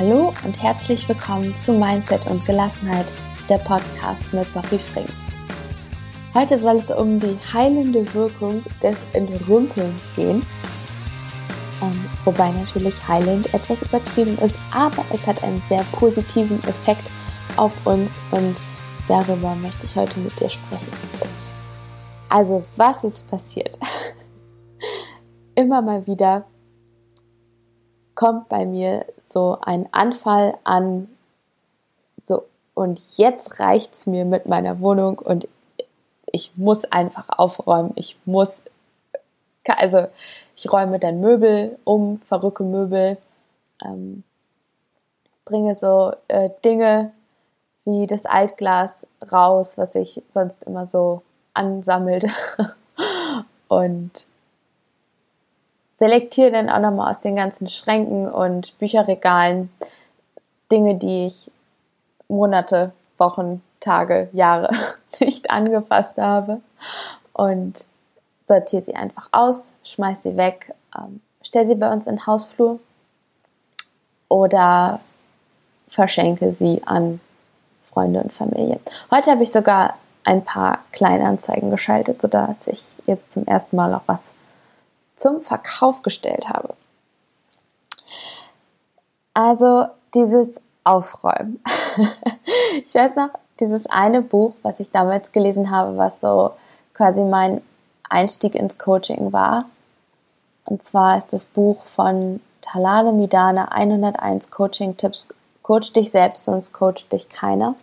Hallo und herzlich willkommen zu Mindset und Gelassenheit, der Podcast mit Sophie Frings. Heute soll es um die heilende Wirkung des Entrümpelns gehen. Ähm, wobei natürlich heilend etwas übertrieben ist, aber es hat einen sehr positiven Effekt auf uns und darüber möchte ich heute mit dir sprechen. Also, was ist passiert? Immer mal wieder kommt bei mir so ein Anfall an, so, und jetzt reicht's mir mit meiner Wohnung und ich muss einfach aufräumen. Ich muss, also ich räume dann Möbel um, verrücke Möbel, ähm, bringe so äh, Dinge wie das Altglas raus, was sich sonst immer so ansammelt und selektiere dann auch nochmal aus den ganzen Schränken und Bücherregalen Dinge, die ich Monate, Wochen, Tage, Jahre nicht angefasst habe und sortiere sie einfach aus, schmeiße sie weg, ähm, stelle sie bei uns in den Hausflur oder verschenke sie an Freunde und Familie. Heute habe ich sogar ein paar Kleinanzeigen geschaltet, sodass ich jetzt zum ersten Mal auch was zum Verkauf gestellt habe. Also dieses Aufräumen. ich weiß noch, dieses eine Buch, was ich damals gelesen habe, was so quasi mein Einstieg ins Coaching war. Und zwar ist das Buch von Talane Midana 101 Coaching Tipps. Coach dich selbst, sonst coacht dich keiner.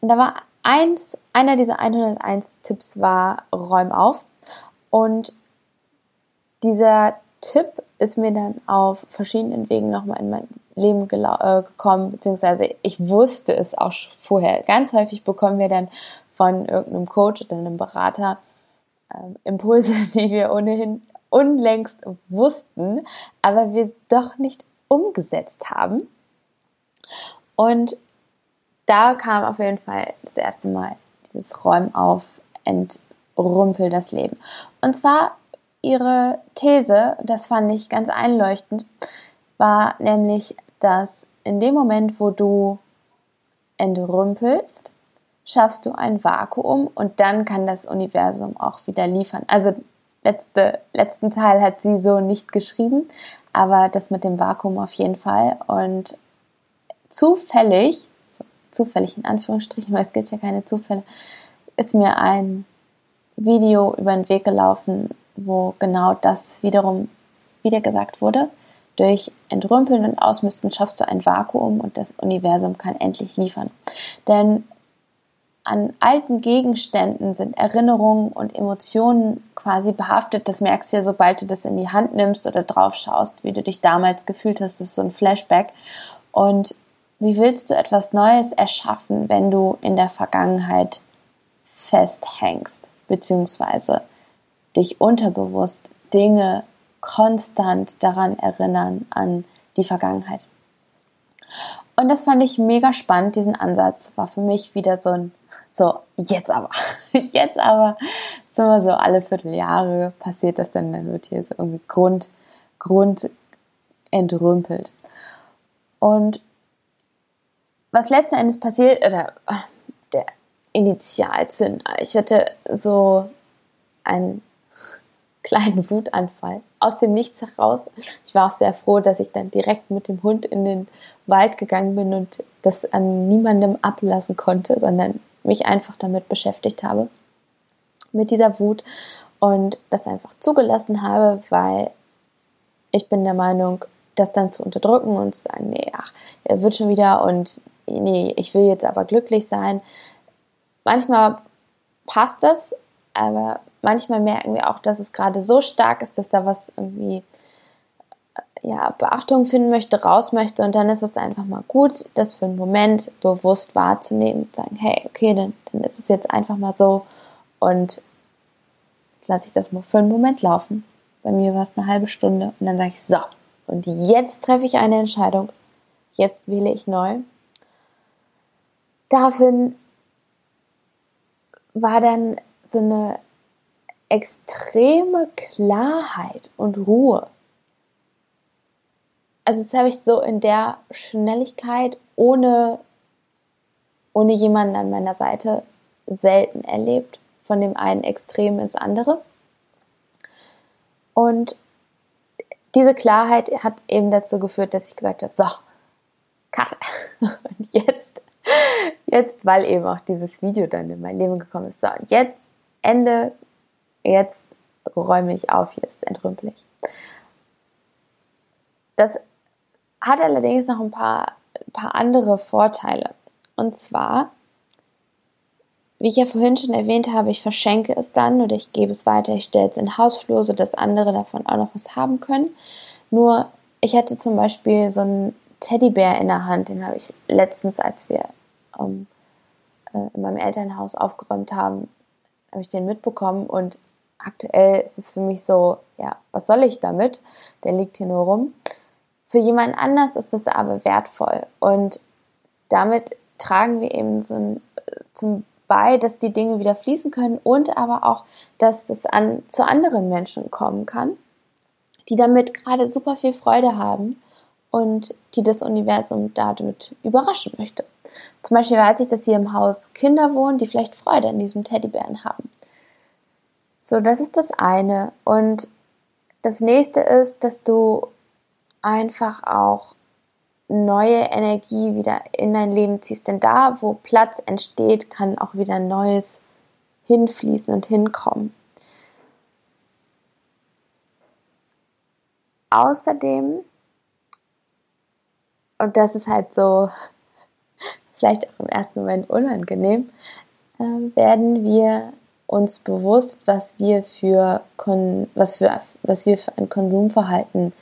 Und da war eins, einer dieser 101 Tipps war Räum auf. Und dieser Tipp ist mir dann auf verschiedenen Wegen nochmal in mein Leben äh, gekommen, beziehungsweise ich wusste es auch vorher. Ganz häufig bekommen wir dann von irgendeinem Coach oder einem Berater äh, Impulse, die wir ohnehin unlängst wussten, aber wir doch nicht umgesetzt haben. Und da kam auf jeden Fall das erste Mal dieses Räumen auf, entrümpel das Leben. Und zwar ihre These, das fand ich ganz einleuchtend, war nämlich, dass in dem Moment, wo du entrümpelst, schaffst du ein Vakuum und dann kann das Universum auch wieder liefern. Also letzte, letzten Teil hat sie so nicht geschrieben, aber das mit dem Vakuum auf jeden Fall. Und zufällig, zufällig in Anführungsstrichen, weil es gibt ja keine Zufälle, ist mir ein Video über den Weg gelaufen, wo genau das wiederum wieder gesagt wurde. Durch Entrümpeln und Ausmisten schaffst du ein Vakuum und das Universum kann endlich liefern. Denn an alten Gegenständen sind Erinnerungen und Emotionen quasi behaftet. Das merkst du ja, sobald du das in die Hand nimmst oder drauf schaust, wie du dich damals gefühlt hast. Das ist so ein Flashback. Und wie willst du etwas Neues erschaffen, wenn du in der Vergangenheit festhängst, beziehungsweise dich unterbewusst Dinge konstant daran erinnern, an die Vergangenheit. Und das fand ich mega spannend, diesen Ansatz. War für mich wieder so ein, so, jetzt aber, jetzt aber, ist so alle Vierteljahre passiert das dann, dann wird hier so irgendwie Grund, Grund entrümpelt. Und was letzten Endes passiert, oder der Initialzünder, ich hatte so ein kleinen Wutanfall aus dem Nichts heraus. Ich war auch sehr froh, dass ich dann direkt mit dem Hund in den Wald gegangen bin und das an niemandem ablassen konnte, sondern mich einfach damit beschäftigt habe, mit dieser Wut und das einfach zugelassen habe, weil ich bin der Meinung, das dann zu unterdrücken und zu sagen, nee, ach, er wird schon wieder und nee, ich will jetzt aber glücklich sein. Manchmal passt das, aber manchmal merken wir auch, dass es gerade so stark ist, dass da was irgendwie ja, Beachtung finden möchte, raus möchte und dann ist es einfach mal gut, das für einen Moment bewusst wahrzunehmen und sagen, hey, okay, dann, dann ist es jetzt einfach mal so und lasse ich das mal für einen Moment laufen. Bei mir war es eine halbe Stunde und dann sage ich, so, und jetzt treffe ich eine Entscheidung, jetzt wähle ich neu. Daraufhin war dann so eine extreme Klarheit und Ruhe. also das habe ich so in der Schnelligkeit ohne, ohne jemanden an meiner Seite selten erlebt. Von dem einen Extrem ins andere. Und diese Klarheit hat eben dazu geführt, dass ich gesagt habe, so, cut. Und jetzt, jetzt, weil eben auch dieses Video dann in mein Leben gekommen ist, so, und jetzt Ende, jetzt räume ich auf, jetzt entrümpel ich. Das hat allerdings noch ein paar, paar andere Vorteile. Und zwar, wie ich ja vorhin schon erwähnt habe, ich verschenke es dann oder ich gebe es weiter, ich stelle es in Hausflur, sodass andere davon auch noch was haben können. Nur, ich hatte zum Beispiel so einen Teddybär in der Hand, den habe ich letztens, als wir ähm, äh, in meinem Elternhaus aufgeräumt haben, habe ich den mitbekommen und aktuell ist es für mich so, ja, was soll ich damit? Der liegt hier nur rum. Für jemand anders ist das aber wertvoll und damit tragen wir eben so ein, zum bei, dass die Dinge wieder fließen können und aber auch, dass es an, zu anderen Menschen kommen kann, die damit gerade super viel Freude haben und die das Universum damit überraschen möchte. Zum Beispiel weiß ich, dass hier im Haus Kinder wohnen, die vielleicht Freude an diesem Teddybären haben. So, das ist das eine. Und das nächste ist, dass du einfach auch neue Energie wieder in dein Leben ziehst. Denn da, wo Platz entsteht, kann auch wieder Neues hinfließen und hinkommen. Außerdem, und das ist halt so vielleicht auch im ersten Moment unangenehm, äh, werden wir uns bewusst, was wir für, was für, was wir für ein Konsumverhalten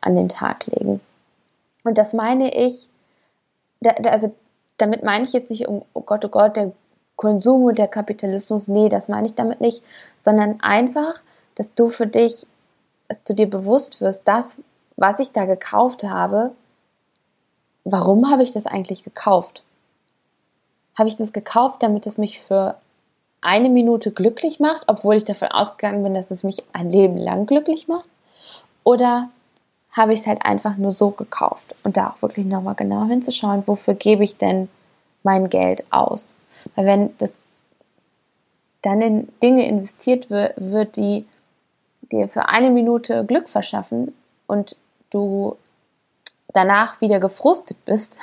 an den Tag legen. Und das meine ich, da, da, also damit meine ich jetzt nicht, um, oh Gott, oh Gott, der Konsum und der Kapitalismus, nee, das meine ich damit nicht, sondern einfach, dass du für dich, dass du dir bewusst wirst, das, was ich da gekauft habe, warum habe ich das eigentlich gekauft? Habe ich das gekauft, damit es mich für eine Minute glücklich macht, obwohl ich davon ausgegangen bin, dass es mich ein Leben lang glücklich macht? Oder habe ich es halt einfach nur so gekauft. Und da auch wirklich nochmal genau hinzuschauen, wofür gebe ich denn mein Geld aus. Weil wenn das dann in Dinge investiert wird, wird die dir für eine Minute Glück verschaffen und du danach wieder gefrustet bist,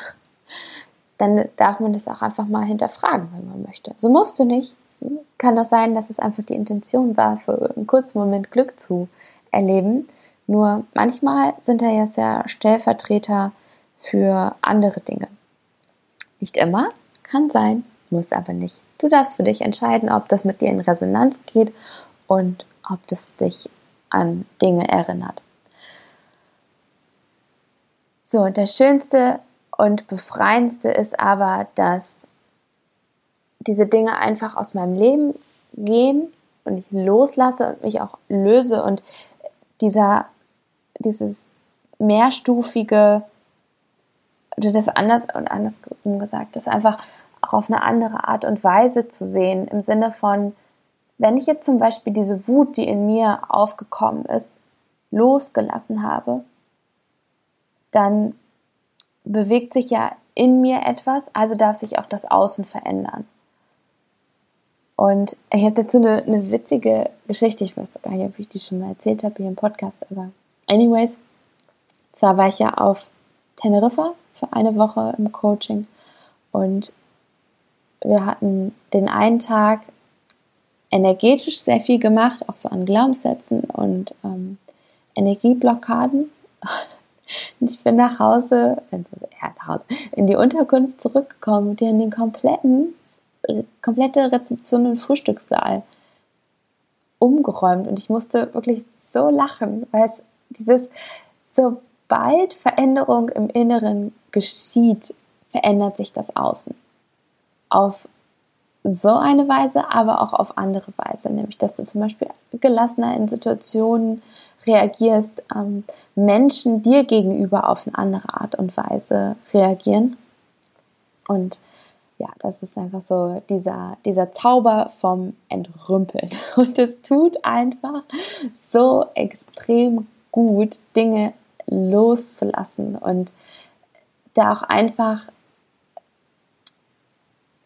dann darf man das auch einfach mal hinterfragen, wenn man möchte. So musst du nicht. Kann doch sein, dass es einfach die Intention war, für einen kurzen Moment Glück zu erleben. Nur manchmal sind er ja sehr Stellvertreter für andere Dinge. Nicht immer, kann sein, muss aber nicht. Du darfst für dich entscheiden, ob das mit dir in Resonanz geht und ob das dich an Dinge erinnert. So, der schönste und befreiendste ist aber, dass diese Dinge einfach aus meinem Leben gehen und ich loslasse und mich auch löse. Und dieser dieses mehrstufige oder das anders und andersrum gesagt, das einfach auch auf eine andere Art und Weise zu sehen, im Sinne von, wenn ich jetzt zum Beispiel diese Wut, die in mir aufgekommen ist, losgelassen habe, dann bewegt sich ja in mir etwas, also darf sich auch das Außen verändern. Und ich habe dazu eine, eine witzige Geschichte, ich weiß gar nicht, ob ich die schon mal erzählt habe hier im Podcast, aber Anyways, zwar war ich ja auf Teneriffa für eine Woche im Coaching und wir hatten den einen Tag energetisch sehr viel gemacht, auch so an Glaubenssätzen und ähm, Energieblockaden. Ich bin nach Hause, ja, nach Hause, in die Unterkunft zurückgekommen und die haben den kompletten, komplette Rezeption und Frühstückssaal umgeräumt und ich musste wirklich so lachen, weil es dieses, sobald Veränderung im Inneren geschieht, verändert sich das Außen. Auf so eine Weise, aber auch auf andere Weise, nämlich dass du zum Beispiel gelassener in Situationen reagierst, ähm, Menschen dir gegenüber auf eine andere Art und Weise reagieren. Und ja, das ist einfach so dieser, dieser Zauber vom Entrümpeln. Und es tut einfach so extrem gut, Dinge loszulassen und da auch einfach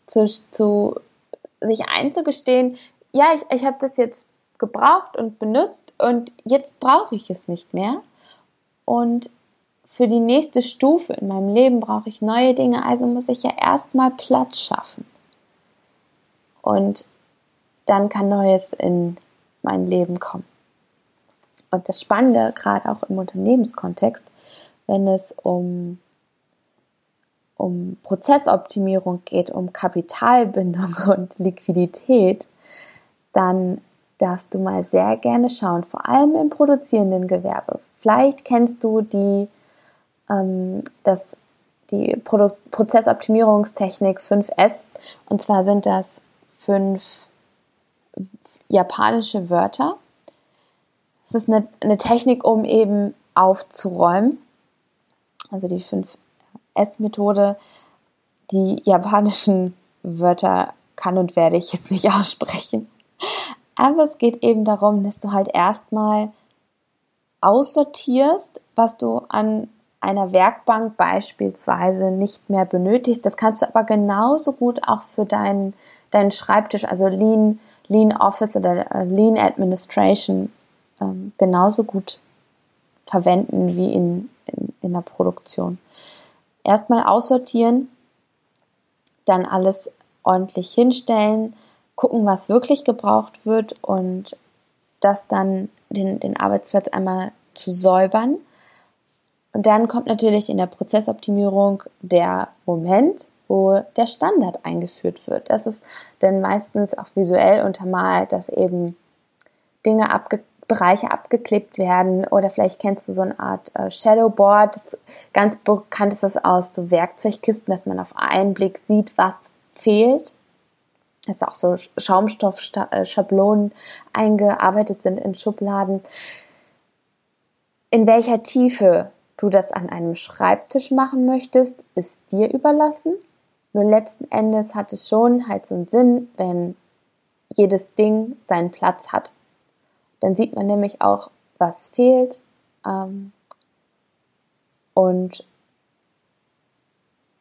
zu, zu sich einzugestehen, ja, ich, ich habe das jetzt gebraucht und benutzt und jetzt brauche ich es nicht mehr. Und für die nächste Stufe in meinem Leben brauche ich neue Dinge, also muss ich ja erstmal Platz schaffen. Und dann kann Neues in mein Leben kommen. Und das Spannende, gerade auch im Unternehmenskontext, wenn es um, um Prozessoptimierung geht, um Kapitalbindung und Liquidität, dann darfst du mal sehr gerne schauen, vor allem im produzierenden Gewerbe. Vielleicht kennst du die, ähm, das, die Produ Prozessoptimierungstechnik 5S. Und zwar sind das fünf japanische Wörter. Es ist eine, eine Technik, um eben aufzuräumen. Also die 5S-Methode. Die japanischen Wörter kann und werde ich jetzt nicht aussprechen. Aber es geht eben darum, dass du halt erstmal aussortierst, was du an einer Werkbank beispielsweise nicht mehr benötigst. Das kannst du aber genauso gut auch für deinen, deinen Schreibtisch, also Lean, Lean Office oder äh, Lean Administration ähm, genauso gut verwenden wie in, in, in der Produktion. Erstmal aussortieren, dann alles ordentlich hinstellen, gucken, was wirklich gebraucht wird und das dann den, den Arbeitsplatz einmal zu säubern. Und dann kommt natürlich in der Prozessoptimierung der Moment, wo der Standard eingeführt wird. Das ist dann meistens auch visuell untermalt, dass eben Dinge abge Bereiche abgeklebt werden oder vielleicht kennst du so eine Art äh, Shadowboard. Ganz bekannt ist das aus so Werkzeugkisten, dass man auf einen Blick sieht, was fehlt. Dass auch so Schaumstoffschablonen eingearbeitet sind in Schubladen. In welcher Tiefe du das an einem Schreibtisch machen möchtest, ist dir überlassen. Nur letzten Endes hat es schon halt so einen Sinn, wenn jedes Ding seinen Platz hat. Dann sieht man nämlich auch, was fehlt ähm, und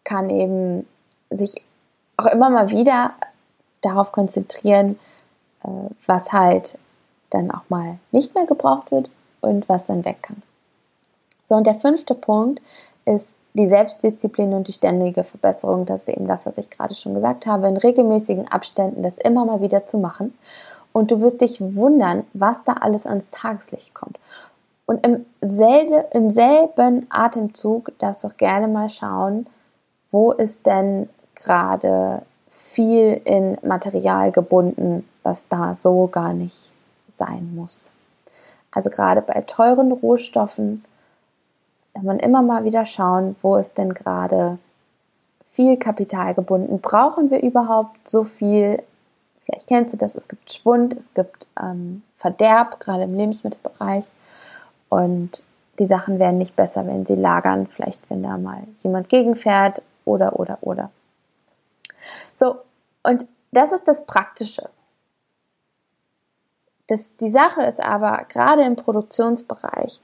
kann eben sich auch immer mal wieder darauf konzentrieren, äh, was halt dann auch mal nicht mehr gebraucht wird und was dann weg kann. So, und der fünfte Punkt ist die Selbstdisziplin und die ständige Verbesserung. Das ist eben das, was ich gerade schon gesagt habe, in regelmäßigen Abständen das immer mal wieder zu machen. Und du wirst dich wundern, was da alles ans Tageslicht kommt. Und im, selde, im selben Atemzug darfst du auch gerne mal schauen, wo ist denn gerade viel in Material gebunden, was da so gar nicht sein muss. Also gerade bei teuren Rohstoffen kann man immer mal wieder schauen, wo ist denn gerade viel Kapital gebunden. Brauchen wir überhaupt so viel? Vielleicht kennst du das, es gibt Schwund, es gibt ähm, Verderb, gerade im Lebensmittelbereich. Und die Sachen werden nicht besser, wenn sie lagern. Vielleicht, wenn da mal jemand gegenfährt oder, oder, oder. So, und das ist das Praktische. Das, die Sache ist aber, gerade im Produktionsbereich,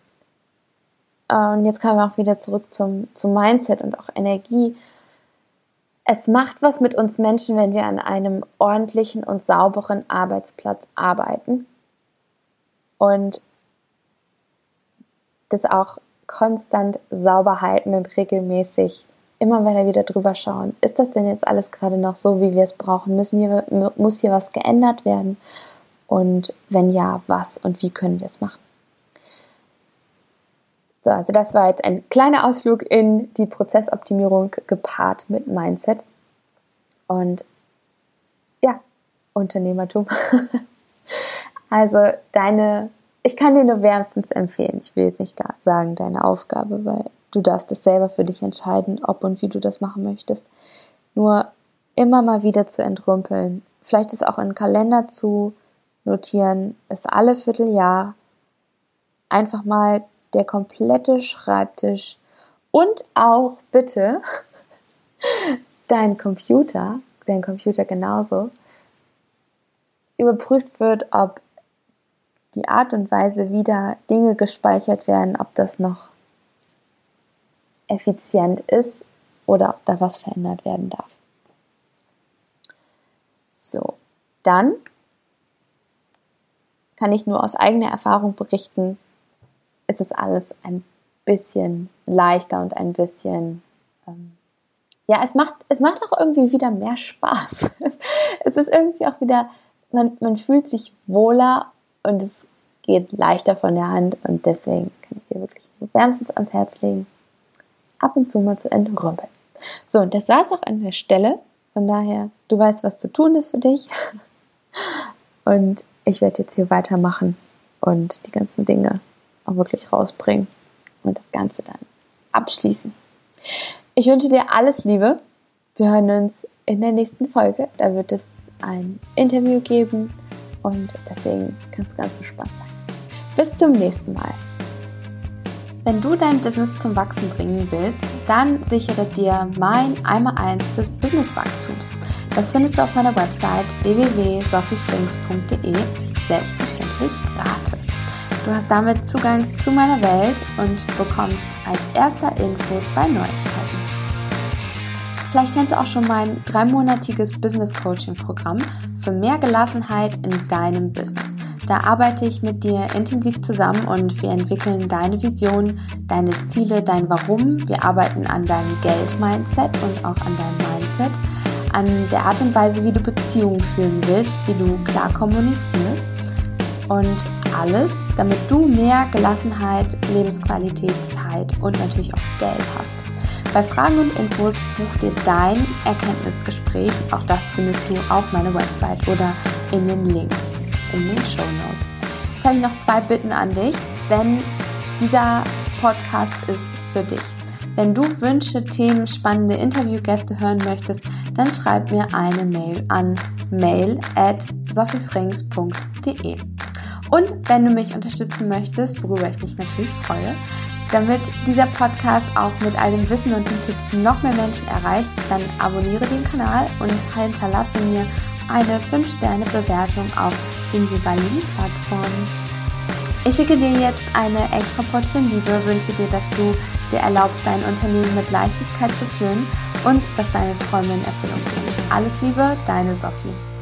und jetzt kommen wir auch wieder zurück zum, zum Mindset und auch Energie. Es macht was mit uns Menschen, wenn wir an einem ordentlichen und sauberen Arbeitsplatz arbeiten und das auch konstant sauber halten und regelmäßig immer wieder wieder drüber schauen. Ist das denn jetzt alles gerade noch so, wie wir es brauchen? Müssen hier, muss hier was geändert werden? Und wenn ja, was und wie können wir es machen? So, also das war jetzt ein kleiner Ausflug in die Prozessoptimierung gepaart mit Mindset. Und ja, Unternehmertum. also deine, ich kann dir nur wärmstens empfehlen. Ich will jetzt nicht sagen deine Aufgabe, weil du darfst es selber für dich entscheiden, ob und wie du das machen möchtest. Nur immer mal wieder zu entrümpeln. Vielleicht ist auch in Kalender zu notieren, es alle Vierteljahr einfach mal der komplette Schreibtisch und auch bitte dein Computer, dein Computer genauso, überprüft wird, ob die Art und Weise, wie da Dinge gespeichert werden, ob das noch effizient ist oder ob da was verändert werden darf. So, dann kann ich nur aus eigener Erfahrung berichten, ist es alles ein bisschen leichter und ein bisschen, ähm, ja, es macht, es macht auch irgendwie wieder mehr Spaß. es ist irgendwie auch wieder, man, man fühlt sich wohler und es geht leichter von der Hand und deswegen kann ich dir wirklich wärmstens ans Herz legen, ab und zu mal zu entrümpeln. So, und das war es auch an der Stelle. Von daher, du weißt, was zu tun ist für dich. Und ich werde jetzt hier weitermachen und die ganzen Dinge auch wirklich rausbringen und das Ganze dann abschließen. Ich wünsche dir alles Liebe. Wir hören uns in der nächsten Folge. Da wird es ein Interview geben und deswegen kannst du ganz gespannt sein. Bis zum nächsten Mal. Wenn du dein Business zum Wachsen bringen willst, dann sichere dir mein einmal eins des Businesswachstums. Das findest du auf meiner Website www.sophiefrings.de selbstverständlich gratis. Du hast damit Zugang zu meiner Welt und bekommst als erster Infos bei Neuigkeiten. Vielleicht kennst du auch schon mein dreimonatiges Business Coaching Programm für mehr Gelassenheit in deinem Business. Da arbeite ich mit dir intensiv zusammen und wir entwickeln deine Vision, deine Ziele, dein Warum. Wir arbeiten an deinem Geld-Mindset und auch an deinem Mindset, an der Art und Weise, wie du Beziehungen führen willst, wie du klar kommunizierst und alles, damit du mehr Gelassenheit, Lebensqualität, Zeit und natürlich auch Geld hast. Bei Fragen und Infos buch dir dein Erkenntnisgespräch. Auch das findest du auf meiner Website oder in den Links in den Show Notes. Jetzt habe ich noch zwei Bitten an dich, wenn dieser Podcast ist für dich. Wenn du Wünsche, Themen, spannende Interviewgäste hören möchtest, dann schreib mir eine Mail an mail at sophiefrings.de. Und wenn du mich unterstützen möchtest, worüber ich mich natürlich freue, damit dieser Podcast auch mit all dem Wissen und den Tipps noch mehr Menschen erreicht, dann abonniere den Kanal und hinterlasse mir eine 5-Sterne-Bewertung auf den jeweiligen Plattformen. Ich schicke dir jetzt eine extra Portion Liebe, wünsche dir, dass du dir erlaubst, dein Unternehmen mit Leichtigkeit zu führen und dass deine Träume in Erfüllung gehen. Alles Liebe, deine Sophie.